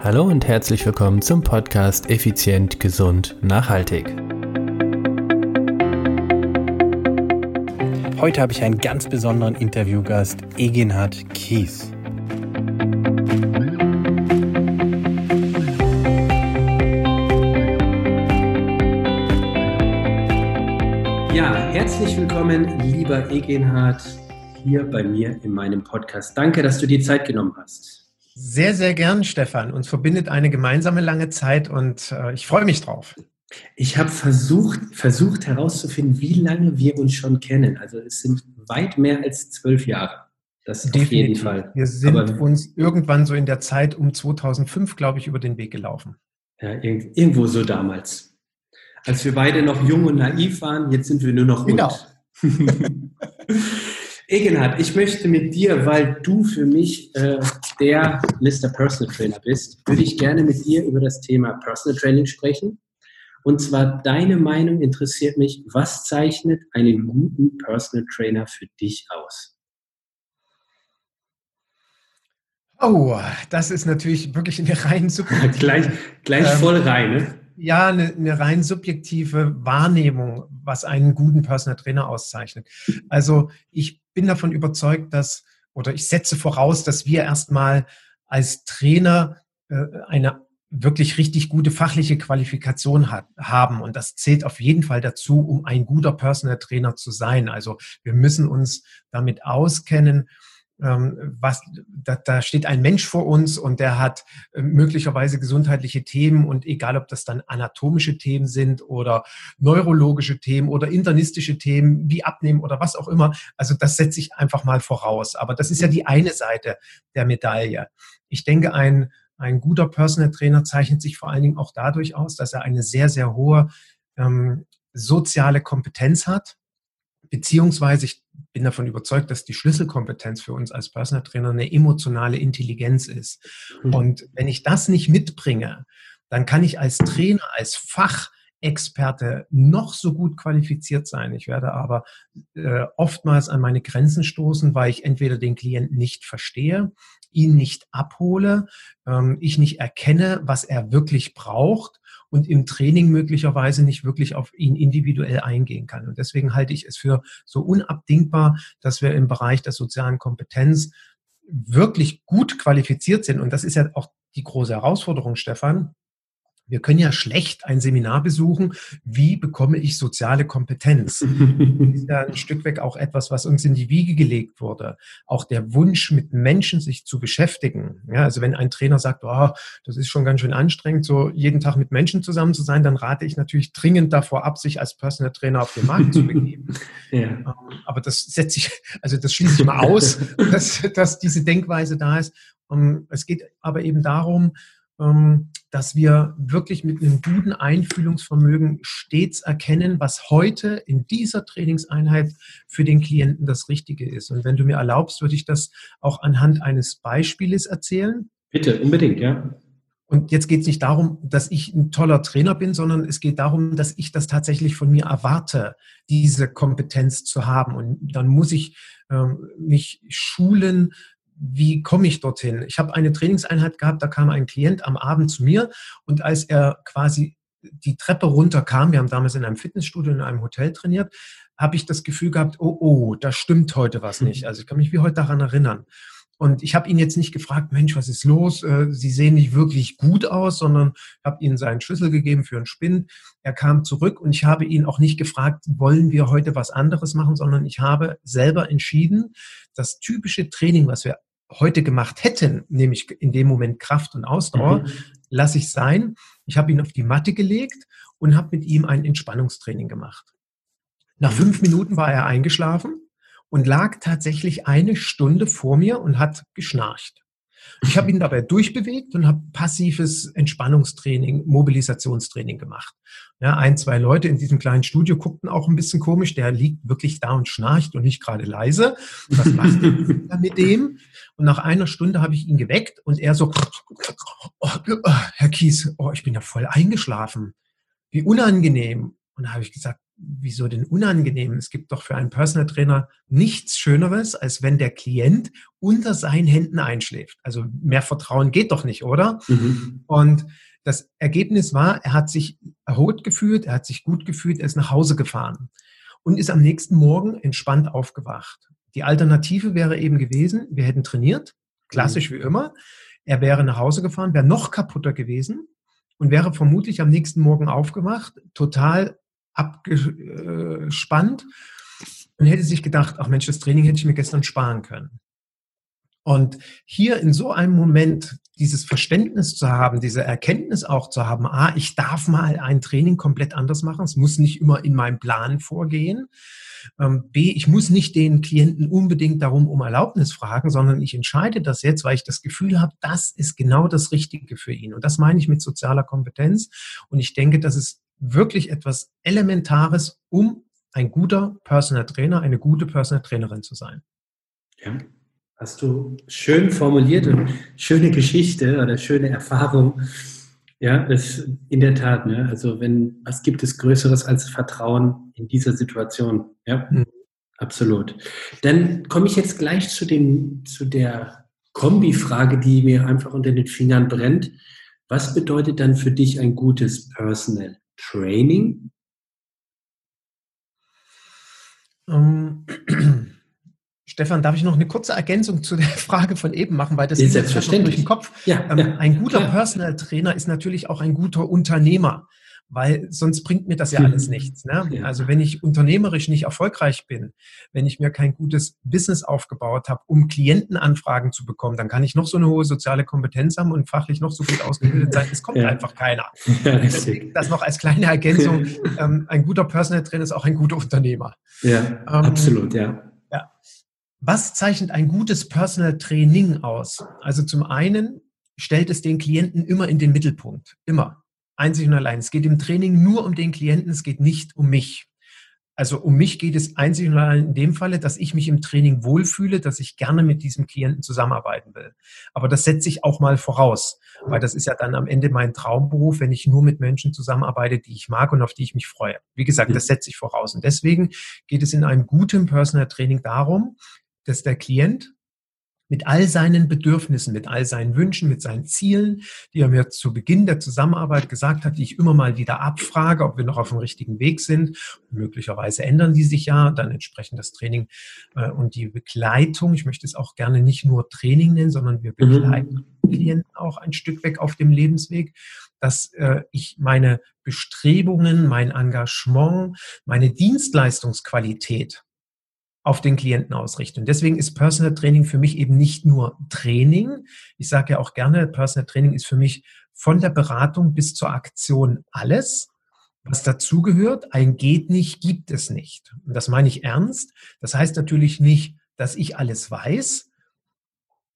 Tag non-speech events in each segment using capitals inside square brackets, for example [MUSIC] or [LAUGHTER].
Hallo und herzlich willkommen zum Podcast Effizient, Gesund, Nachhaltig. Heute habe ich einen ganz besonderen Interviewgast, Egenhard Kies. Ja, herzlich willkommen, lieber Egenhard, hier bei mir in meinem Podcast. Danke, dass du dir Zeit genommen hast. Sehr, sehr gern, Stefan. Uns verbindet eine gemeinsame lange Zeit und äh, ich freue mich drauf. Ich habe versucht, versucht herauszufinden, wie lange wir uns schon kennen. Also es sind weit mehr als zwölf Jahre. Das Definitiv. auf jeden Fall. Wir sind Aber, uns irgendwann so in der Zeit um 2005, glaube ich, über den Weg gelaufen. Ja, irgendwo so damals. Als wir beide noch jung und naiv waren, jetzt sind wir nur noch genau. [LAUGHS] [LAUGHS] Egenhard, ich möchte mit dir, weil du für mich äh, der Mr. Personal Trainer bist, würde ich gerne mit dir über das Thema Personal Training sprechen. Und zwar deine Meinung interessiert mich, was zeichnet einen guten Personal Trainer für dich aus? Oh, das ist natürlich wirklich eine rein [LAUGHS] subjektive... gleich gleich ähm, voll rein, ne? Ja, eine, eine rein subjektive Wahrnehmung, was einen guten Personal Trainer auszeichnet. Also ich bin davon überzeugt, dass, oder ich setze voraus, dass wir erstmal als Trainer äh, eine wirklich richtig gute fachliche Qualifikation hat, haben. Und das zählt auf jeden Fall dazu, um ein guter Personal Trainer zu sein. Also wir müssen uns damit auskennen, was, da, da steht ein Mensch vor uns und der hat äh, möglicherweise gesundheitliche Themen und egal, ob das dann anatomische Themen sind oder neurologische Themen oder internistische Themen wie Abnehmen oder was auch immer, also das setze ich einfach mal voraus. Aber das ist ja die eine Seite der Medaille. Ich denke, ein, ein guter Personal Trainer zeichnet sich vor allen Dingen auch dadurch aus, dass er eine sehr, sehr hohe ähm, soziale Kompetenz hat beziehungsweise ich bin davon überzeugt, dass die Schlüsselkompetenz für uns als Personal Trainer eine emotionale Intelligenz ist. Mhm. Und wenn ich das nicht mitbringe, dann kann ich als Trainer, als Fachexperte noch so gut qualifiziert sein. Ich werde aber äh, oftmals an meine Grenzen stoßen, weil ich entweder den Klienten nicht verstehe, ihn nicht abhole, ähm, ich nicht erkenne, was er wirklich braucht und im Training möglicherweise nicht wirklich auf ihn individuell eingehen kann. Und deswegen halte ich es für so unabdingbar, dass wir im Bereich der sozialen Kompetenz wirklich gut qualifiziert sind. Und das ist ja auch die große Herausforderung, Stefan, wir können ja schlecht ein Seminar besuchen, wie bekomme ich soziale Kompetenz? [LAUGHS] Das ist ja ein Stück weg auch etwas, was uns in die Wiege gelegt wurde. Auch der Wunsch, mit Menschen sich zu beschäftigen. Ja, also wenn ein Trainer sagt, oh, das ist schon ganz schön anstrengend, so jeden Tag mit Menschen zusammen zu sein, dann rate ich natürlich dringend davor ab, sich als Personal Trainer auf den Markt zu begeben. [LAUGHS] Ja. Ähm, aber das setze ich, also das schließe ich mal aus, [LAUGHS] dass, dass diese Denkweise da ist. Ähm, es geht aber eben darum, dass wir wirklich mit einem guten Einfühlungsvermögen stets erkennen, was heute in dieser Trainingseinheit für den Klienten das Richtige ist. Und wenn du mir erlaubst, würde ich das auch anhand eines Beispieles erzählen. Bitte, unbedingt, ja. Und jetzt geht es nicht darum, dass ich ein toller Trainer bin, sondern es geht darum, dass ich das tatsächlich von mir erwarte, diese Kompetenz zu haben. Und dann muss ich ähm, mich schulen, wie komme ich dorthin? Ich habe eine Trainingseinheit gehabt, da kam ein Klient am Abend zu mir und als er quasi die Treppe runterkam, wir haben damals in einem Fitnessstudio in einem Hotel trainiert, habe ich das Gefühl gehabt, oh, oh, da stimmt heute was nicht. Also ich kann mich wie heute daran erinnern. Und ich habe ihn jetzt nicht gefragt, Mensch, was ist los? Äh, Sie sehen nicht wirklich gut aus, sondern habe ihm seinen Schlüssel gegeben für einen Spind. Er kam zurück und ich habe ihn auch nicht gefragt, wollen wir heute was anderes machen, sondern ich habe selber entschieden, das typische Training, was wir heute gemacht hätten, nämlich in dem Moment Kraft und Ausdauer, mhm. lasse ich sein. Ich habe ihn auf die Matte gelegt und habe mit ihm ein Entspannungstraining gemacht. Nach fünf Minuten war er eingeschlafen und lag tatsächlich eine Stunde vor mir und hat geschnarcht. Ich habe ihn dabei durchbewegt und habe passives Entspannungstraining, Mobilisationstraining gemacht. Ja, ein, zwei Leute in diesem kleinen Studio guckten auch ein bisschen komisch. Der liegt wirklich da und schnarcht und nicht gerade leise. Was macht er mit dem? Und nach einer Stunde habe ich ihn geweckt und er so, oh, Herr Kies, oh, ich bin ja voll eingeschlafen. Wie unangenehm. Und da habe ich gesagt, wieso denn unangenehm? Es gibt doch für einen Personal Trainer nichts Schöneres, als wenn der Klient unter seinen Händen einschläft. Also mehr Vertrauen geht doch nicht, oder? Mhm. Und das Ergebnis war, er hat sich erholt gefühlt, er hat sich gut gefühlt, er ist nach Hause gefahren und ist am nächsten Morgen entspannt aufgewacht. Die Alternative wäre eben gewesen, wir hätten trainiert, klassisch mhm. wie immer. Er wäre nach Hause gefahren, wäre noch kaputter gewesen und wäre vermutlich am nächsten Morgen aufgewacht, total abgespannt und hätte sich gedacht, ach Mensch, das Training hätte ich mir gestern sparen können. Und hier in so einem Moment dieses Verständnis zu haben, diese Erkenntnis auch zu haben, ah, ich darf mal ein Training komplett anders machen, es muss nicht immer in meinem Plan vorgehen. Ähm, B, ich muss nicht den Klienten unbedingt darum um Erlaubnis fragen, sondern ich entscheide das jetzt, weil ich das Gefühl habe, das ist genau das Richtige für ihn. Und das meine ich mit sozialer Kompetenz. Und ich denke, das ist wirklich etwas Elementares, um ein guter Personal Trainer, eine gute Personal Trainerin zu sein. Ja, Hast du schön formuliert und schöne Geschichte oder schöne Erfahrung. Ja, ist in der Tat, ne? Also wenn, was gibt es Größeres als Vertrauen in dieser Situation? Ja, mhm. absolut. Dann komme ich jetzt gleich zu dem, zu der Kombi-Frage, die mir einfach unter den Fingern brennt. Was bedeutet dann für dich ein gutes Personal Training? Ähm, [CLEARS THROAT] Stefan, darf ich noch eine kurze Ergänzung zu der [LAUGHS] Frage von eben machen, weil das ist selbstverständlich durch den Kopf. Ja, ähm, ja, ein guter klar. Personal Trainer ist natürlich auch ein guter Unternehmer, weil sonst bringt mir das ja [LAUGHS] alles nichts. Ne? Ja. Also wenn ich unternehmerisch nicht erfolgreich bin, wenn ich mir kein gutes Business aufgebaut habe, um Klientenanfragen zu bekommen, dann kann ich noch so eine hohe soziale Kompetenz haben und fachlich noch so gut ausgebildet sein. Es kommt ja. einfach keiner. [LAUGHS] das noch als kleine Ergänzung. [LAUGHS] Ähm, ein guter Personal Trainer ist auch ein guter Unternehmer. Ja, ähm, absolut, ja. Ja. Was zeichnet ein gutes Personal Training aus? Also zum einen stellt es den Klienten immer in den Mittelpunkt. Immer. Einzig und allein. Es geht im Training nur um den Klienten, es geht nicht um mich. Also um mich geht es einzig und allein in dem Falle, dass ich mich im Training wohlfühle, dass ich gerne mit diesem Klienten zusammenarbeiten will. Aber das setze ich auch mal voraus, weil das ist ja dann am Ende mein Traumberuf, wenn ich nur mit Menschen zusammenarbeite, die ich mag und auf die ich mich freue. Wie gesagt, das setze ich voraus. Und deswegen geht es in einem guten Personal Training darum, dass der Klient mit all seinen Bedürfnissen, mit all seinen Wünschen, mit seinen Zielen, die er mir zu Beginn der Zusammenarbeit gesagt hat, die ich immer mal wieder abfrage, ob wir noch auf dem richtigen Weg sind. Und möglicherweise ändern die sich ja, dann entsprechend das Training äh, und die Begleitung. Ich möchte es auch gerne nicht nur Training nennen, sondern wir mhm. begleiten mhm. Klienten auch ein Stück weg auf dem Lebensweg, dass äh, ich meine Bestrebungen, mein Engagement, meine Dienstleistungsqualität auf den Klienten ausrichten. Und deswegen ist Personal Training für mich eben nicht nur Training. Ich sage ja auch gerne, Personal Training ist für mich von der Beratung bis zur Aktion alles. Was dazugehört, ein geht nicht, gibt es nicht. Und das meine ich ernst. Das heißt natürlich nicht, dass ich alles weiß.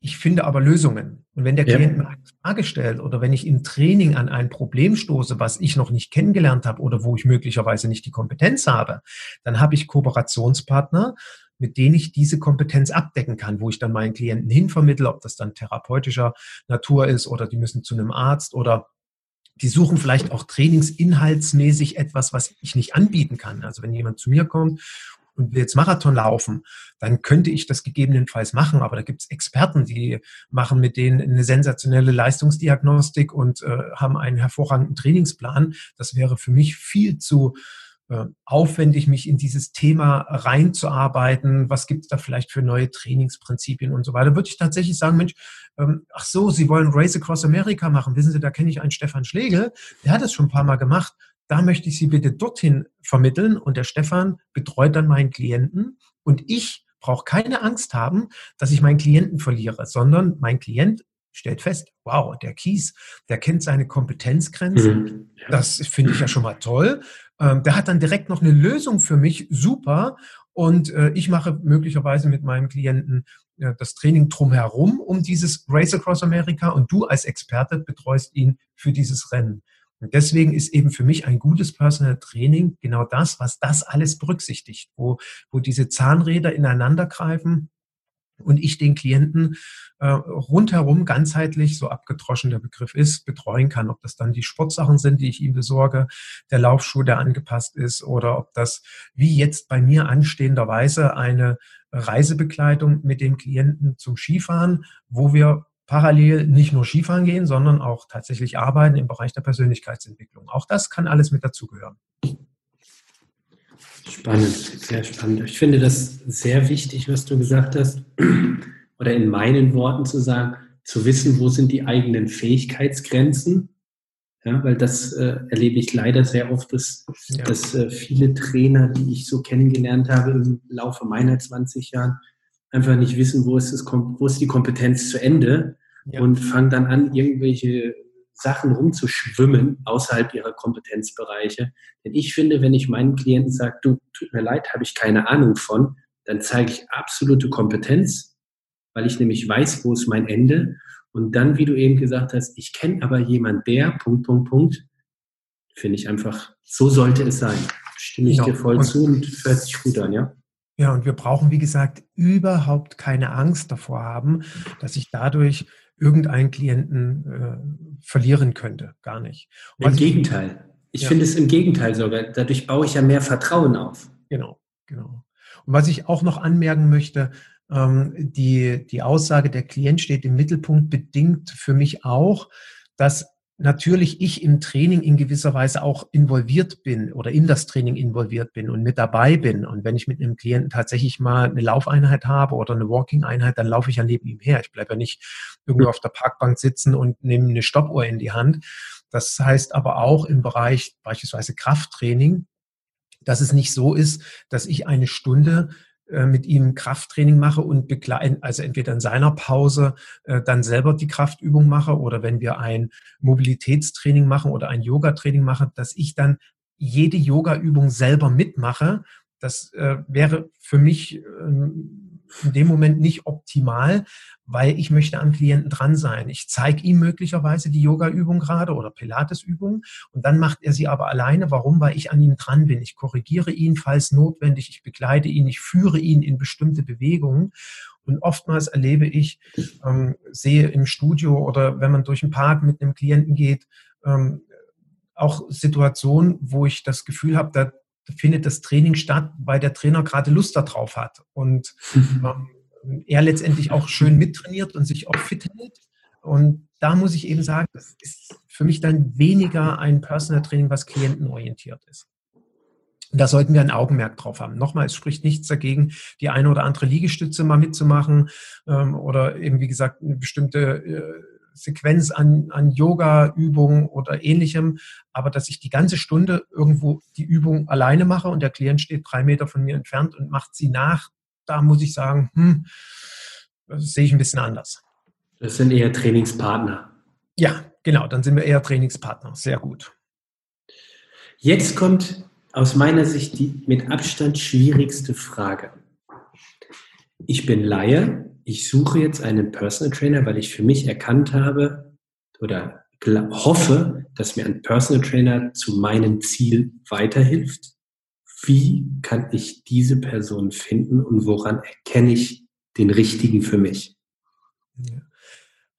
Ich finde aber Lösungen. Und wenn der ja. Klient mir eine Frage stellt oder wenn ich im Training an ein Problem stoße, was ich noch nicht kennengelernt habe oder wo ich möglicherweise nicht die Kompetenz habe, dann habe ich Kooperationspartner, mit denen ich diese Kompetenz abdecken kann, wo ich dann meinen Klienten hinvermittle, ob das dann therapeutischer Natur ist oder die müssen zu einem Arzt oder die suchen vielleicht auch trainingsinhaltsmäßig etwas, was ich nicht anbieten kann. Also wenn jemand zu mir kommt und will jetzt Marathon laufen, dann könnte ich das gegebenenfalls machen. Aber da gibt es Experten, die machen mit denen eine sensationelle Leistungsdiagnostik und äh, haben einen hervorragenden Trainingsplan. Das wäre für mich viel zu aufwendig, mich in dieses Thema reinzuarbeiten. Was gibt es da vielleicht für neue Trainingsprinzipien und so weiter? Würde ich tatsächlich sagen, Mensch, ähm, ach so, Sie wollen Race Across America machen. Wissen Sie, da kenne ich einen Stefan Schlegel, der hat das schon ein paar Mal gemacht. Da möchte ich Sie bitte dorthin vermitteln und der Stefan betreut dann meinen Klienten und ich brauche keine Angst haben, dass ich meinen Klienten verliere, sondern mein Klient stellt fest, wow, der Kies, der kennt seine Kompetenzgrenzen. Mhm. Ja. Das finde ich ja schon mal toll. Ähm, der hat dann direkt noch eine Lösung für mich, super. Und äh, ich mache möglicherweise mit meinem Klienten äh, das Training drumherum um dieses Race Across America und du als Experte betreust ihn für dieses Rennen. Und deswegen ist eben für mich ein gutes Personal Training genau das, was das alles berücksichtigt, wo, wo diese Zahnräder ineinander greifen und ich den Klienten äh, rundherum ganzheitlich, so abgedroschen der Begriff ist, betreuen kann. Ob das dann die Sportsachen sind, die ich ihm besorge, der Laufschuh, der angepasst ist, oder ob das wie jetzt bei mir anstehenderweise eine Reisebegleitung mit dem Klienten zum Skifahren, wo wir parallel nicht nur Skifahren gehen, sondern auch tatsächlich arbeiten im Bereich der Persönlichkeitsentwicklung. Auch das kann alles mit dazugehören. Spannend, sehr spannend. Ich finde das sehr wichtig, was du gesagt hast, [CLEARS THROAT] oder in meinen Worten zu sagen, zu wissen, wo sind die eigenen Fähigkeitsgrenzen. Ja, weil das äh, erlebe ich leider sehr oft, dass, ja. dass äh, viele Trainer, die ich so kennengelernt habe im Laufe meiner 20 Jahren, einfach nicht wissen, wo ist, das, wo ist die Kompetenz zu Ende ja. und fangen dann an, irgendwelche Sachen rumzuschwimmen außerhalb ihrer Kompetenzbereiche. Denn ich finde, wenn ich meinen Klienten sage, du, tut mir leid, habe ich keine Ahnung von, dann zeige ich absolute Kompetenz, weil ich nämlich weiß, wo ist mein Ende. Und dann, wie du eben gesagt hast, ich kenne aber jemand, der, Punkt, Punkt, Punkt, finde ich einfach, so sollte es sein. Stimme ich ja, dir voll und, zu und hört sich gut an, ja? Ja, und wir brauchen, wie gesagt, überhaupt keine Angst davor haben, dass ich dadurch irgendeinen Klienten äh, verlieren könnte. Gar nicht. Und Im Gegenteil. Ich ja. finde es im Gegenteil sogar. Dadurch baue ich ja mehr Vertrauen auf. Genau, genau. Und was ich auch noch anmerken möchte, ähm, die, die Aussage, der Klient steht im Mittelpunkt, bedingt für mich auch, dass natürlich ich im Training in gewisser Weise auch involviert bin oder in das Training involviert bin und mit dabei bin. Und wenn ich mit einem Klienten tatsächlich mal eine Laufeinheit habe oder eine Walking-Einheit, dann laufe ich ja neben ihm her. Ich bleibe ja nicht irgendwo auf der Parkbank sitzen und nehme eine Stoppuhr in die Hand. Das heißt aber auch im Bereich beispielsweise Krafttraining, dass es nicht so ist, dass ich eine Stunde mit ihm Krafttraining mache und begleiten, also entweder in seiner Pause äh, dann selber die Kraftübung mache oder wenn wir ein Mobilitätstraining machen oder ein Yoga-Training machen, dass ich dann jede Yoga-Übung selber mitmache. Das äh, wäre für mich ähm, in dem Moment nicht optimal, weil ich möchte am Klienten dran sein. Ich zeige ihm möglicherweise die Yoga-Übung gerade oder Pilates-Übung und dann macht er sie aber alleine. Warum? Weil ich an ihm dran bin. Ich korrigiere ihn, falls notwendig. Ich begleite ihn, ich führe ihn in bestimmte Bewegungen. Und oftmals erlebe ich, ähm, sehe im Studio oder wenn man durch den Park mit einem Klienten geht, ähm, auch Situationen, wo ich das Gefühl habe, da findet das Training statt, weil der Trainer gerade Lust darauf hat und ähm, er letztendlich auch schön mittrainiert und sich auch fit hält. Und da muss ich eben sagen, das ist für mich dann weniger ein Personal Training, was klientenorientiert ist. Und da sollten wir ein Augenmerk drauf haben. Nochmal, es spricht nichts dagegen, die eine oder andere Liegestütze mal mitzumachen ähm, oder eben, wie gesagt, eine bestimmte äh, Sequenz an, an Yoga-Übungen oder ähnlichem, aber dass ich die ganze Stunde irgendwo die Übung alleine mache und der Klient steht drei Meter von mir entfernt und macht sie nach, da muss ich sagen, hm, das sehe ich ein bisschen anders. Das sind eher Trainingspartner. Ja, genau, dann sind wir eher Trainingspartner. Sehr gut. Jetzt kommt aus meiner Sicht die mit Abstand schwierigste Frage. Ich bin Laie, ich suche jetzt einen Personal Trainer, weil ich für mich erkannt habe oder hoffe, dass mir ein Personal Trainer zu meinem Ziel weiterhilft. Wie kann ich diese Person finden und woran erkenne ich den richtigen für mich?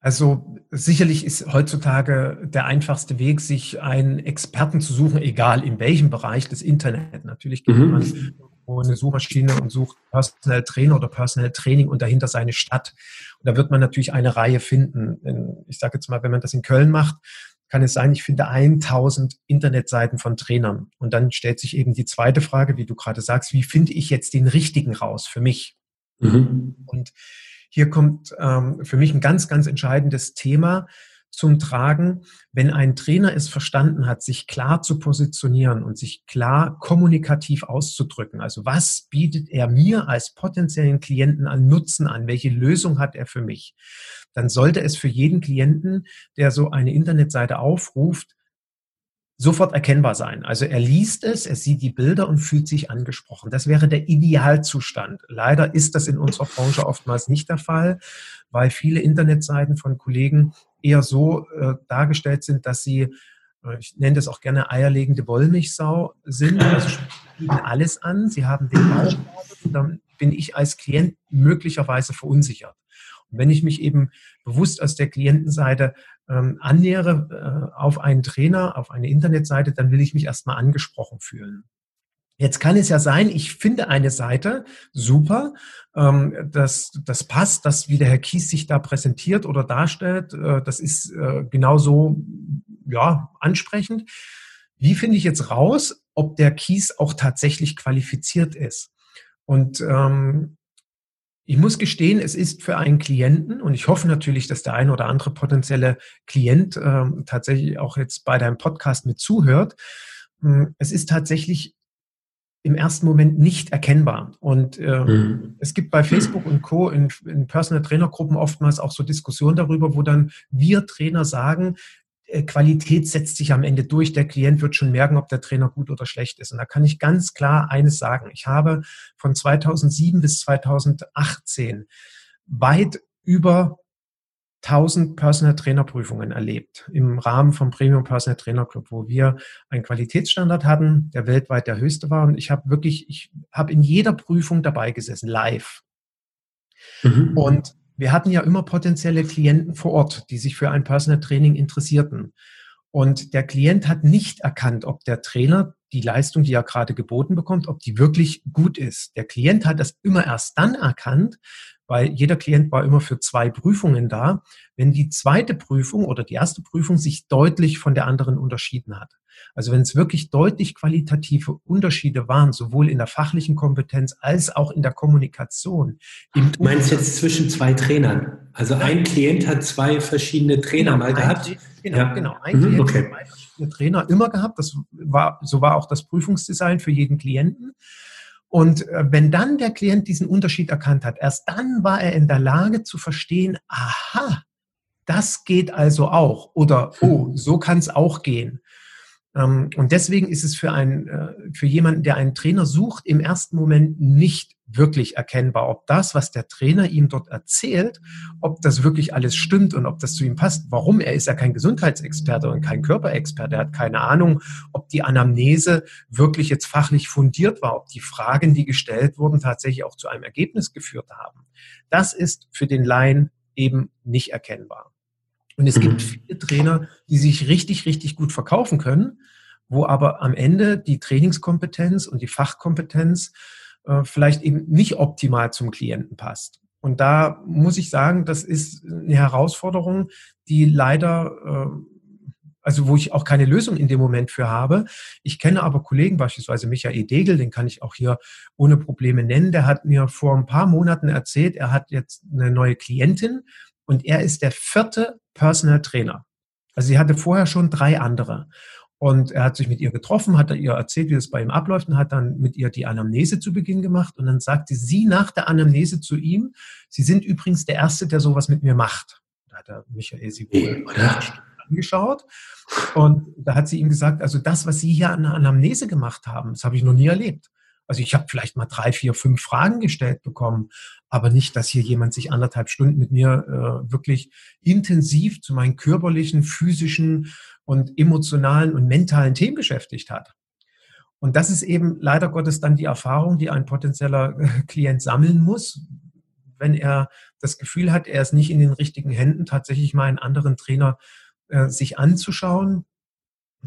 Also sicherlich ist heutzutage der einfachste Weg, sich einen Experten zu suchen, egal in welchem Bereich des Internet. Natürlich gibt mhm. man eine Suchmaschine und sucht Personal Trainer oder Personal Training und dahinter seine Stadt. Und da wird man natürlich eine Reihe finden. Ich sage jetzt mal, wenn man das in Köln macht, kann es sein, ich finde 1000 Internetseiten von Trainern. Und dann stellt sich eben die zweite Frage, wie du gerade sagst, wie finde ich jetzt den richtigen raus für mich? Mhm. Und hier kommt ähm, für mich ein ganz, ganz entscheidendes Thema zum Tragen, wenn ein Trainer es verstanden hat, sich klar zu positionieren und sich klar kommunikativ auszudrücken. Also was bietet er mir als potenziellen Klienten an Nutzen an? Welche Lösung hat er für mich? Dann sollte es für jeden Klienten, der so eine Internetseite aufruft, sofort erkennbar sein. Also er liest es, er sieht die Bilder und fühlt sich angesprochen. Das wäre der Idealzustand. Leider ist das in unserer Branche oftmals nicht der Fall, weil viele Internetseiten von Kollegen eher so äh, dargestellt sind, dass sie, äh, ich nenne das auch gerne eierlegende Wollmilchsau sind. Also bieten alles an. Sie haben den Bauch, dann bin ich als Klient möglicherweise verunsichert. Und wenn ich mich eben bewusst aus der Klientenseite ähm, annähere äh, auf einen Trainer, auf eine Internetseite, dann will ich mich erstmal angesprochen fühlen. Jetzt kann es ja sein, ich finde eine Seite super, ähm, das, das passt, das, wie der Herr Kies sich da präsentiert oder darstellt, äh, das ist äh, genauso ja, ansprechend. Wie finde ich jetzt raus, ob der Kies auch tatsächlich qualifiziert ist? Und ähm, ich muss gestehen, es ist für einen Klienten, und ich hoffe natürlich, dass der eine oder andere potenzielle Klient äh, tatsächlich auch jetzt bei deinem Podcast mit zuhört, hm, es ist tatsächlich im ersten Moment nicht erkennbar. Und äh, mhm. es gibt bei Facebook und Co. in, in Personal Trainer Gruppen oftmals auch so Diskussionen darüber, wo dann wir Trainer sagen, Qualität setzt sich am Ende durch. Der Klient wird schon merken, ob der Trainer gut oder schlecht ist. Und da kann ich ganz klar eines sagen. Ich habe von 2007 bis 2018 weit über 1000 Personal Trainer Prüfungen erlebt im Rahmen vom Premium Personal Trainer Club, wo wir einen Qualitätsstandard hatten, der weltweit der höchste war. Und ich habe wirklich, ich habe in jeder Prüfung dabei gesessen, live. Mhm. Und wir hatten ja immer potenzielle Klienten vor Ort, die sich für ein Personal Training interessierten. Und der Klient hat nicht erkannt, ob der Trainer die Leistung, die er gerade geboten bekommt, ob die wirklich gut ist. Der Klient hat das immer erst dann erkannt, weil jeder Klient war immer für zwei Prüfungen da, wenn die zweite Prüfung oder die erste Prüfung sich deutlich von der anderen unterschieden hat. Also wenn es wirklich deutlich qualitative Unterschiede waren, sowohl in der fachlichen Kompetenz als auch in der Kommunikation. du meinst jetzt zwischen zwei Trainern? Also ein Klient hat zwei verschiedene Trainer genau, mal gehabt? Genau, ja. genau. Ein mhm, Klient okay. hat zwei verschiedene Trainer immer gehabt. Das war, so war auch das Prüfungsdesign für jeden Klienten. Und äh, wenn dann der Klient diesen Unterschied erkannt hat, erst dann war er in der Lage zu verstehen, aha, das geht also auch oder oh, so kann es auch gehen. Ähm, und deswegen ist es für, einen, äh, für jemanden, der einen Trainer sucht, im ersten Moment nicht wirklich erkennbar, ob das, was der Trainer ihm dort erzählt, ob das wirklich alles stimmt und ob das zu ihm passt. Warum? Er ist ja kein Gesundheitsexperte und kein Körperexperte. Er hat keine Ahnung, ob die Anamnese wirklich jetzt fachlich fundiert war, ob die Fragen, die gestellt wurden, tatsächlich auch zu einem Ergebnis geführt haben. Das ist für den Laien eben nicht erkennbar. Und es gibt mhm. viele Trainer, die sich richtig, richtig gut verkaufen können, wo aber am Ende die Trainingskompetenz und die Fachkompetenz äh, vielleicht eben nicht optimal zum Klienten passt. Und da muss ich sagen, das ist eine Herausforderung, die leider, äh, also wo ich auch keine Lösung in dem Moment für habe. Ich kenne aber Kollegen, beispielsweise Michael Degel, den kann ich auch hier ohne Probleme nennen, der hat mir vor ein paar Monaten erzählt, er hat jetzt eine neue Klientin und er ist der vierte Personal Trainer. Also sie hatte vorher schon drei andere. Und er hat sich mit ihr getroffen, hat ihr erzählt, wie es bei ihm abläuft und hat dann mit ihr die Anamnese zu Beginn gemacht. Und dann sagte sie nach der Anamnese zu ihm, Sie sind übrigens der Erste, der sowas mit mir macht. Da hat er Michael sie wohl angeschaut. Und da hat sie ihm gesagt, also das, was Sie hier an der Anamnese gemacht haben, das habe ich noch nie erlebt. Also ich habe vielleicht mal drei, vier, fünf Fragen gestellt bekommen, aber nicht, dass hier jemand sich anderthalb Stunden mit mir äh, wirklich intensiv zu meinen körperlichen, physischen und emotionalen und mentalen Themen beschäftigt hat. Und das ist eben leider Gottes dann die Erfahrung, die ein potenzieller äh, Klient sammeln muss, wenn er das Gefühl hat, er ist nicht in den richtigen Händen, tatsächlich mal einen anderen Trainer äh, sich anzuschauen.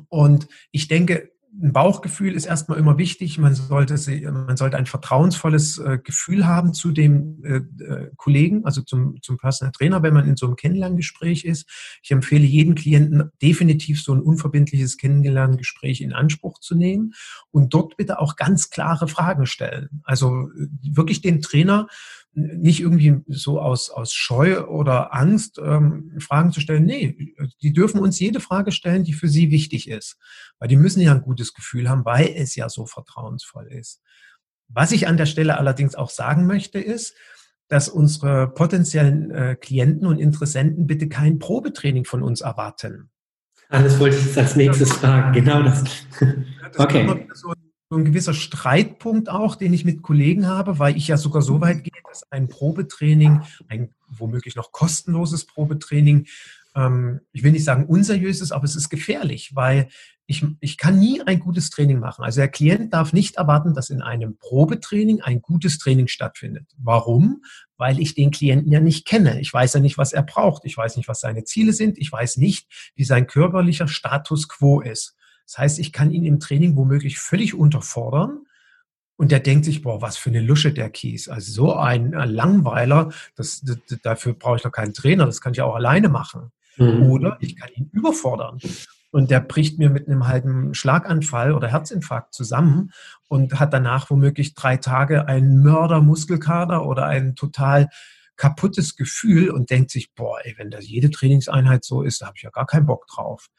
Und ich denke, ein Bauchgefühl ist erstmal immer wichtig. Man sollte, man sollte ein vertrauensvolles äh, Gefühl haben zu dem äh, äh, Kollegen, also zum, zum Personal Trainer, wenn man in so einem Kennenlerngespräch ist. Ich empfehle jedem Klienten definitiv so ein unverbindliches Kennenlerngespräch in Anspruch zu nehmen und dort bitte auch ganz klare Fragen stellen. Also wirklich den Trainer nicht irgendwie so aus, aus Scheu oder Angst ähm, Fragen zu stellen. Nee, die dürfen uns jede Frage stellen, die für sie wichtig ist. Weil die müssen ja ein gutes Gefühl haben, weil es ja so vertrauensvoll ist. Was ich an der Stelle allerdings auch sagen möchte, ist, dass unsere potenziellen äh, Klienten und Interessenten bitte kein Probetraining von uns erwarten. Alles wollte ich jetzt als nächstes fragen. Genau das. das [LAUGHS] okay. So ein gewisser Streitpunkt auch, den ich mit Kollegen habe, weil ich ja sogar so weit gehe, dass ein Probetraining, ein womöglich noch kostenloses Probetraining, ähm, ich will nicht sagen unseriös ist, aber es ist gefährlich, weil ich, ich kann nie ein gutes Training machen. Also der Klient darf nicht erwarten, dass in einem Probetraining ein gutes Training stattfindet. Warum? Weil ich den Klienten ja nicht kenne. Ich weiß ja nicht, was er braucht. Ich weiß nicht, was seine Ziele sind. Ich weiß nicht, wie sein körperlicher Status quo ist. Das heißt, ich kann ihn im Training womöglich völlig unterfordern. Und der denkt sich, boah, was für eine Lusche der Kies. Also so ein Langweiler, das, das dafür brauche ich doch keinen Trainer, das kann ich auch alleine machen. Mhm. Oder ich kann ihn überfordern. Und der bricht mir mit einem halben Schlaganfall oder Herzinfarkt zusammen und hat danach womöglich drei Tage einen Mördermuskelkater oder ein total kaputtes Gefühl und denkt sich, boah, ey, wenn das jede Trainingseinheit so ist, da habe ich ja gar keinen Bock drauf.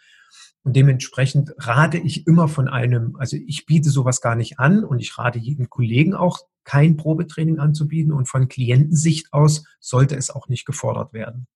Und dementsprechend rate ich immer von einem, also ich biete sowas gar nicht an und ich rate jedem Kollegen auch, kein Probetraining anzubieten und von Klientensicht aus sollte es auch nicht gefordert werden.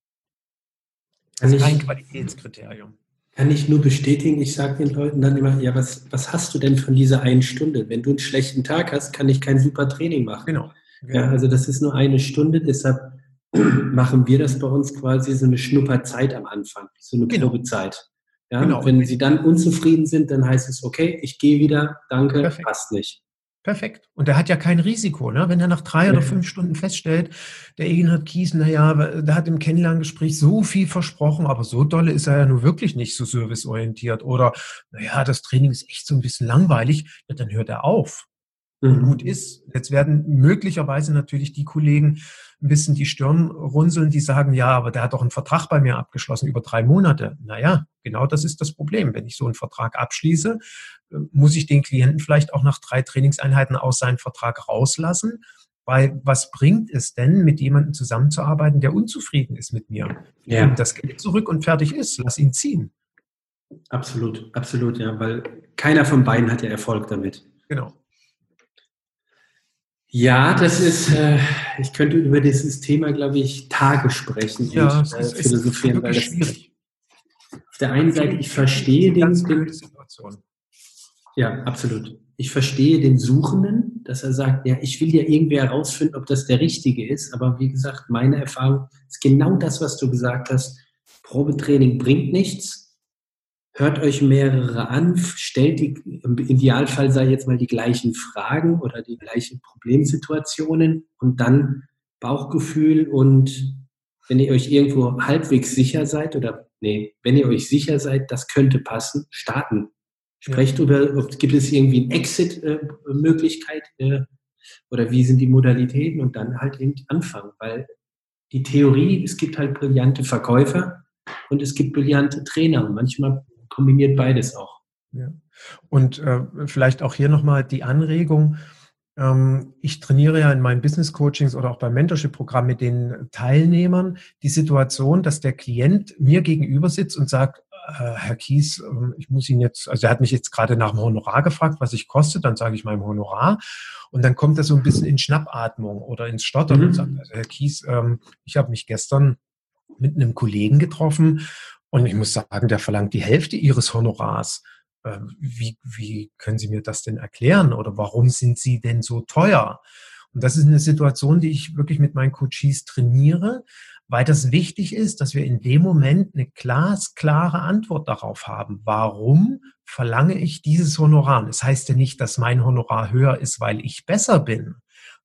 Das ist kein Qualitätskriterium. Kann ich nur bestätigen, ich sage den Leuten dann immer, ja, was, was hast du denn von dieser einen Stunde? Wenn du einen schlechten Tag hast, kann ich kein super Training machen. Genau. genau. Ja, also das ist nur eine Stunde, deshalb [CLEARS THROAT] machen wir das bei uns quasi so eine Schnupperzeit am Anfang, so eine genau. Probezeit. Ja, genau. Wenn sie dann unzufrieden sind, dann heißt es, okay, ich gehe wieder, danke, Perfekt. passt nicht. Perfekt. Und der hat ja kein Risiko, ne? Wenn er nach drei ja. oder fünf Stunden feststellt, der Egenhard Kies, naja, der hat im Kennenlerngespräch so viel versprochen, aber so dolle ist er ja nur wirklich nicht so serviceorientiert. Oder, naja, das Training ist echt so ein bisschen langweilig, ja, dann hört er auf. Mhm. gut ist. Jetzt werden möglicherweise natürlich die Kollegen ein bisschen die Stirn runzeln, die sagen, ja, aber der hat doch einen Vertrag bei mir abgeschlossen über drei Monate. Naja, genau das ist das Problem. Wenn ich so einen Vertrag abschließe, äh, muss ich den Klienten vielleicht auch nach drei Trainingseinheiten aus seinem Vertrag rauslassen. Weil was bringt es denn, mit jemandem zusammenzuarbeiten, der unzufrieden ist mit mir? Ja. Und das Geld zurück und fertig ist. Lass ihn ziehen. Absolut, absolut, ja, weil keiner von beiden hat ja Erfolg damit. Genau. Ja, das ist, äh, ich könnte über dieses Thema, glaube ich, Tage sprechen ja, und äh, philosophieren, weil das schwierig. auf der einen Seite, ich verstehe den, den ja, absolut. Ich verstehe den Suchenden, dass er sagt, ja, ich will ja irgendwie herausfinden, ob das der Richtige ist. Aber wie gesagt, meine Erfahrung ist genau das, was du gesagt hast. Probetraining bringt nichts hört euch mehrere an, stellt die, im Idealfall sei jetzt mal die gleichen Fragen oder die gleichen Problemsituationen und dann Bauchgefühl und wenn ihr euch irgendwo halbwegs sicher seid oder nee, wenn ihr euch sicher seid, das könnte passen, starten. Sprecht ja. über, gibt es irgendwie eine Exit-Möglichkeit äh, oder wie sind die Modalitäten und dann halt eben anfangen, weil die Theorie, es gibt halt brillante Verkäufer und es gibt brillante Trainer und manchmal kombiniert beides auch. Ja. Und äh, vielleicht auch hier nochmal die Anregung. Ähm, ich trainiere ja in meinen Business Coachings oder auch beim Mentorship-Programm mit den Teilnehmern die Situation, dass der Klient mir gegenüber sitzt und sagt, äh, Herr Kies, äh, ich muss Ihnen jetzt, also er hat mich jetzt gerade nach dem Honorar gefragt, was ich koste, dann sage ich meinem Honorar und dann kommt er so ein bisschen in Schnappatmung oder ins Stottern mhm. und sagt, also Herr Kies, ähm, ich habe mich gestern mit einem Kollegen getroffen und ich muss sagen, der verlangt die Hälfte ihres Honorars. Ähm, wie, wie können Sie mir das denn erklären? Oder warum sind Sie denn so teuer? Und das ist eine Situation, die ich wirklich mit meinen Coaches trainiere, weil das wichtig ist, dass wir in dem Moment eine glasklare Antwort darauf haben. Warum verlange ich dieses Honorar? Das heißt ja nicht, dass mein Honorar höher ist, weil ich besser bin,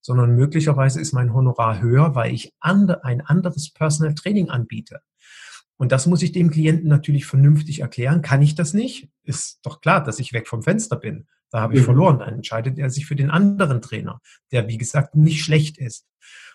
sondern möglicherweise ist mein Honorar höher, weil ich ein anderes Personal Training anbiete. Und das muss ich dem Klienten natürlich vernünftig erklären. Kann ich das nicht? Ist doch klar, dass ich weg vom Fenster bin. Da habe ich mhm. verloren. Dann entscheidet er sich für den anderen Trainer, der, wie gesagt, nicht schlecht ist.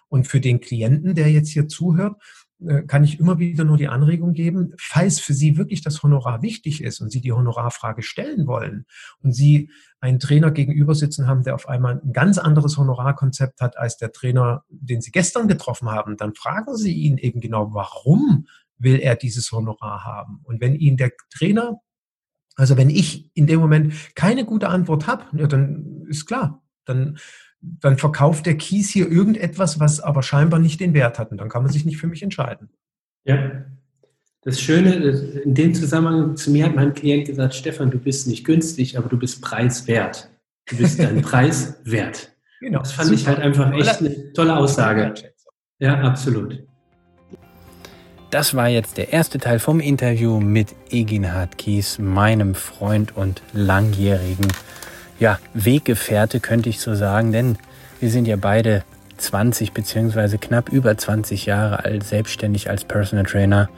Und für den Klienten, der jetzt hier zuhört, äh, kann ich immer wieder nur die Anregung geben, falls für Sie wirklich das Honorar wichtig ist und Sie die Honorarfrage stellen wollen und Sie einen Trainer gegenüber sitzen haben, der auf einmal ein ganz anderes Honorarkonzept hat als der Trainer, den Sie gestern getroffen haben, dann fragen Sie ihn eben genau, warum will er dieses Honorar haben. Und wenn ihn der Trainer, also wenn ich in dem Moment keine gute Antwort habe, ja, dann ist klar, dann, dann verkauft der Kies hier irgendetwas, was aber scheinbar nicht den Wert hat. Und dann kann man sich nicht für mich entscheiden. Ja. Das Schöne, in dem Zusammenhang, zu mir hat mein Klient gesagt, Stefan, du bist nicht günstig, aber du bist preiswert. Du bist deinen [LAUGHS] Preis wert. Genau. Das fand Super. ich halt einfach echt eine tolle Aussage. Ja, absolut. Das war jetzt der erste Teil vom Interview mit Eginhard Kies, meinem Freund und langjährigen ja, Weggefährte, könnte ich so sagen, denn wir sind ja beide 20 beziehungsweise knapp über 20 Jahre alt, selbstständig als Personal Trainer.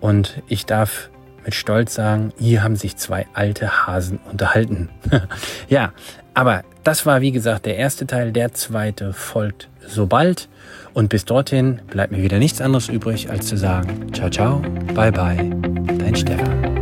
Und ich darf mit Stolz sagen, hier haben sich zwei alte Hasen unterhalten. [LAUGHS] ja, aber das war wie gesagt der erste Teil, der zweite folgt sobald. Und bis dorthin bleibt mir wieder nichts anderes übrig, als zu sagen, ciao, ciao, bye, bye, dein Stefan.